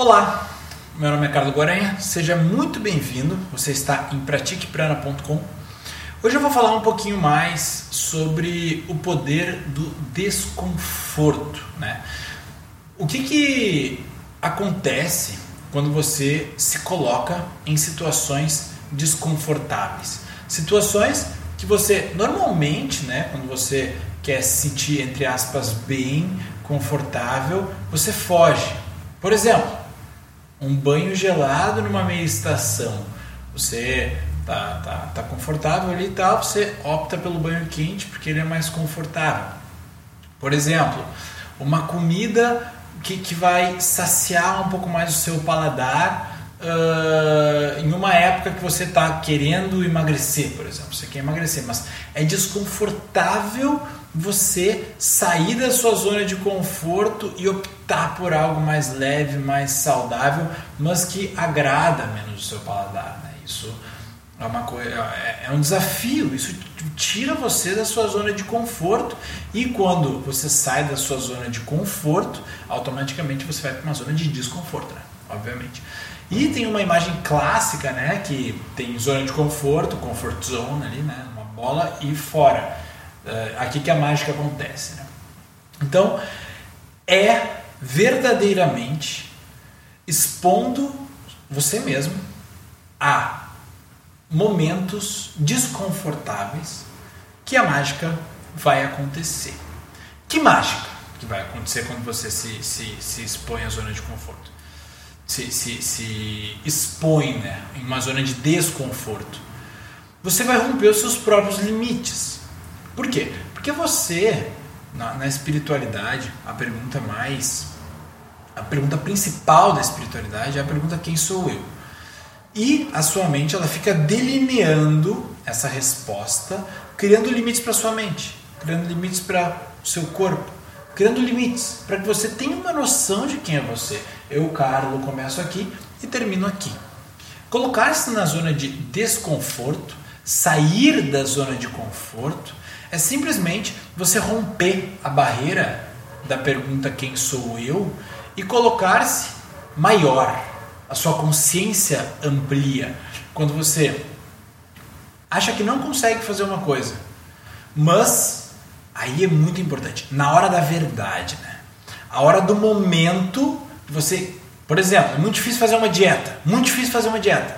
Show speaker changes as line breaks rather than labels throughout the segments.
Olá, meu nome é Carlos Guaranha, seja muito bem-vindo. Você está em pratiqueprana.com. Hoje eu vou falar um pouquinho mais sobre o poder do desconforto, né? O que que acontece quando você se coloca em situações desconfortáveis? Situações que você normalmente, né, quando você quer se sentir entre aspas bem, confortável, você foge. Por exemplo, um banho gelado numa meia estação. Você tá, tá, tá confortável ali e tal, você opta pelo banho quente porque ele é mais confortável. Por exemplo, uma comida que, que vai saciar um pouco mais o seu paladar uh, em uma época que você está querendo emagrecer, por exemplo. Você quer emagrecer, mas é desconfortável você sair da sua zona de conforto e optar por algo mais leve, mais saudável, mas que agrada menos o seu paladar. Né? Isso é uma coisa, é, é um desafio. Isso tira você da sua zona de conforto e quando você sai da sua zona de conforto, automaticamente você vai para uma zona de desconforto, né? obviamente. E tem uma imagem clássica, né, que tem zona de conforto, comfort zone ali, né, uma bola e fora. Uh, aqui que a mágica acontece. Né? Então, é verdadeiramente expondo você mesmo a momentos desconfortáveis que a mágica vai acontecer. Que mágica que vai acontecer quando você se, se, se expõe à zona de conforto? Se, se, se expõe né, em uma zona de desconforto. Você vai romper os seus próprios limites por quê? Porque você, na, na espiritualidade, a pergunta mais. A pergunta principal da espiritualidade é a pergunta: quem sou eu? E a sua mente ela fica delineando essa resposta, criando limites para sua mente, criando limites para o seu corpo, criando limites para que você tenha uma noção de quem é você. Eu, Carlos, começo aqui e termino aqui. Colocar-se na zona de desconforto, sair da zona de conforto, é simplesmente você romper a barreira da pergunta quem sou eu e colocar-se maior. A sua consciência amplia. Quando você acha que não consegue fazer uma coisa, mas aí é muito importante, na hora da verdade, né? A hora do momento, você, por exemplo, é muito difícil fazer uma dieta, muito difícil fazer uma dieta.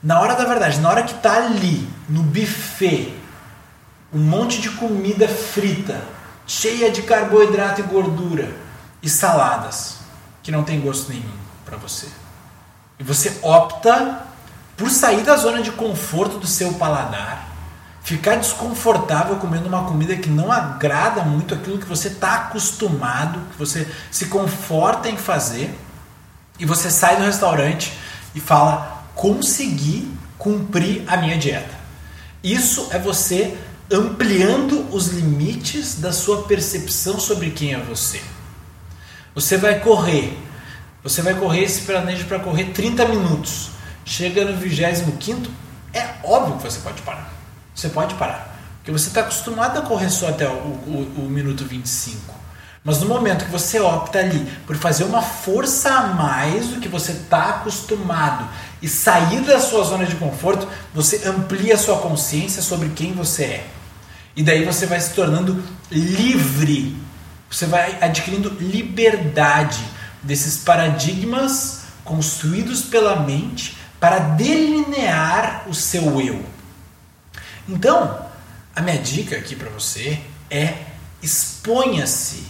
Na hora da verdade, na hora que está ali no buffet, um monte de comida frita, cheia de carboidrato e gordura, e saladas, que não tem gosto nenhum para você. E você opta por sair da zona de conforto do seu paladar, ficar desconfortável comendo uma comida que não agrada muito aquilo que você está acostumado, que você se conforta em fazer, e você sai do restaurante e fala: consegui cumprir a minha dieta. Isso é você ampliando os limites da sua percepção sobre quem é você. Você vai correr, você vai correr, se planeja para correr 30 minutos. Chega no 25, é óbvio que você pode parar. Você pode parar. Porque você está acostumado a correr só até o, o, o minuto 25. Mas no momento que você opta ali por fazer uma força a mais do que você está acostumado e sair da sua zona de conforto, você amplia a sua consciência sobre quem você é. E daí você vai se tornando livre. Você vai adquirindo liberdade desses paradigmas construídos pela mente para delinear o seu eu. Então, a minha dica aqui para você é exponha-se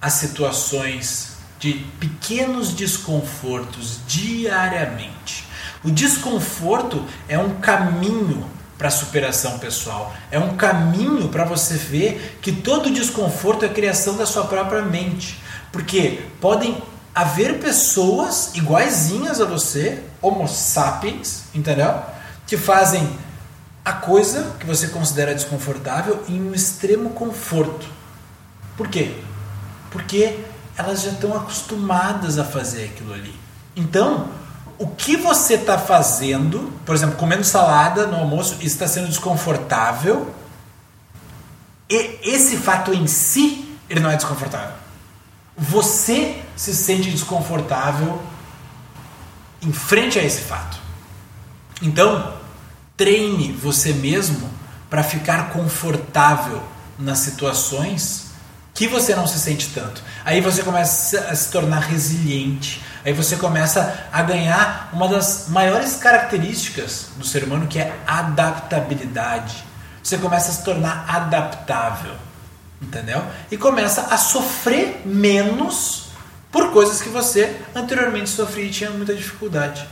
a situações de pequenos desconfortos diariamente. O desconforto é um caminho para a superação pessoal. É um caminho para você ver que todo desconforto é criação da sua própria mente. Porque podem haver pessoas iguaizinhas a você, homo sapiens, entendeu? Que fazem a coisa que você considera desconfortável em um extremo conforto. Por quê? Porque elas já estão acostumadas a fazer aquilo ali. Então, o que você está fazendo, por exemplo, comendo salada no almoço está sendo desconfortável, e esse fato em si, ele não é desconfortável. Você se sente desconfortável enfrente a esse fato. Então, treine você mesmo para ficar confortável nas situações que você não se sente tanto. Aí você começa a se tornar resiliente. Aí você começa a ganhar uma das maiores características do ser humano que é adaptabilidade. Você começa a se tornar adaptável, entendeu? E começa a sofrer menos por coisas que você anteriormente sofria e tinha muita dificuldade.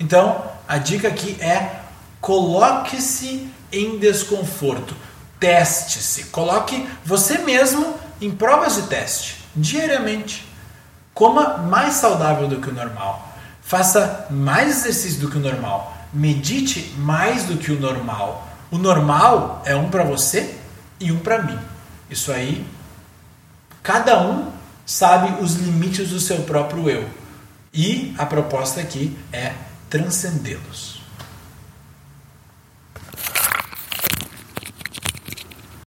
Então, a dica aqui é coloque-se em desconforto, teste-se, coloque você mesmo em provas de teste, diariamente. Coma mais saudável do que o normal. Faça mais exercício do que o normal. Medite mais do que o normal. O normal é um para você e um para mim. Isso aí, cada um sabe os limites do seu próprio eu. E a proposta aqui é transcendê-los.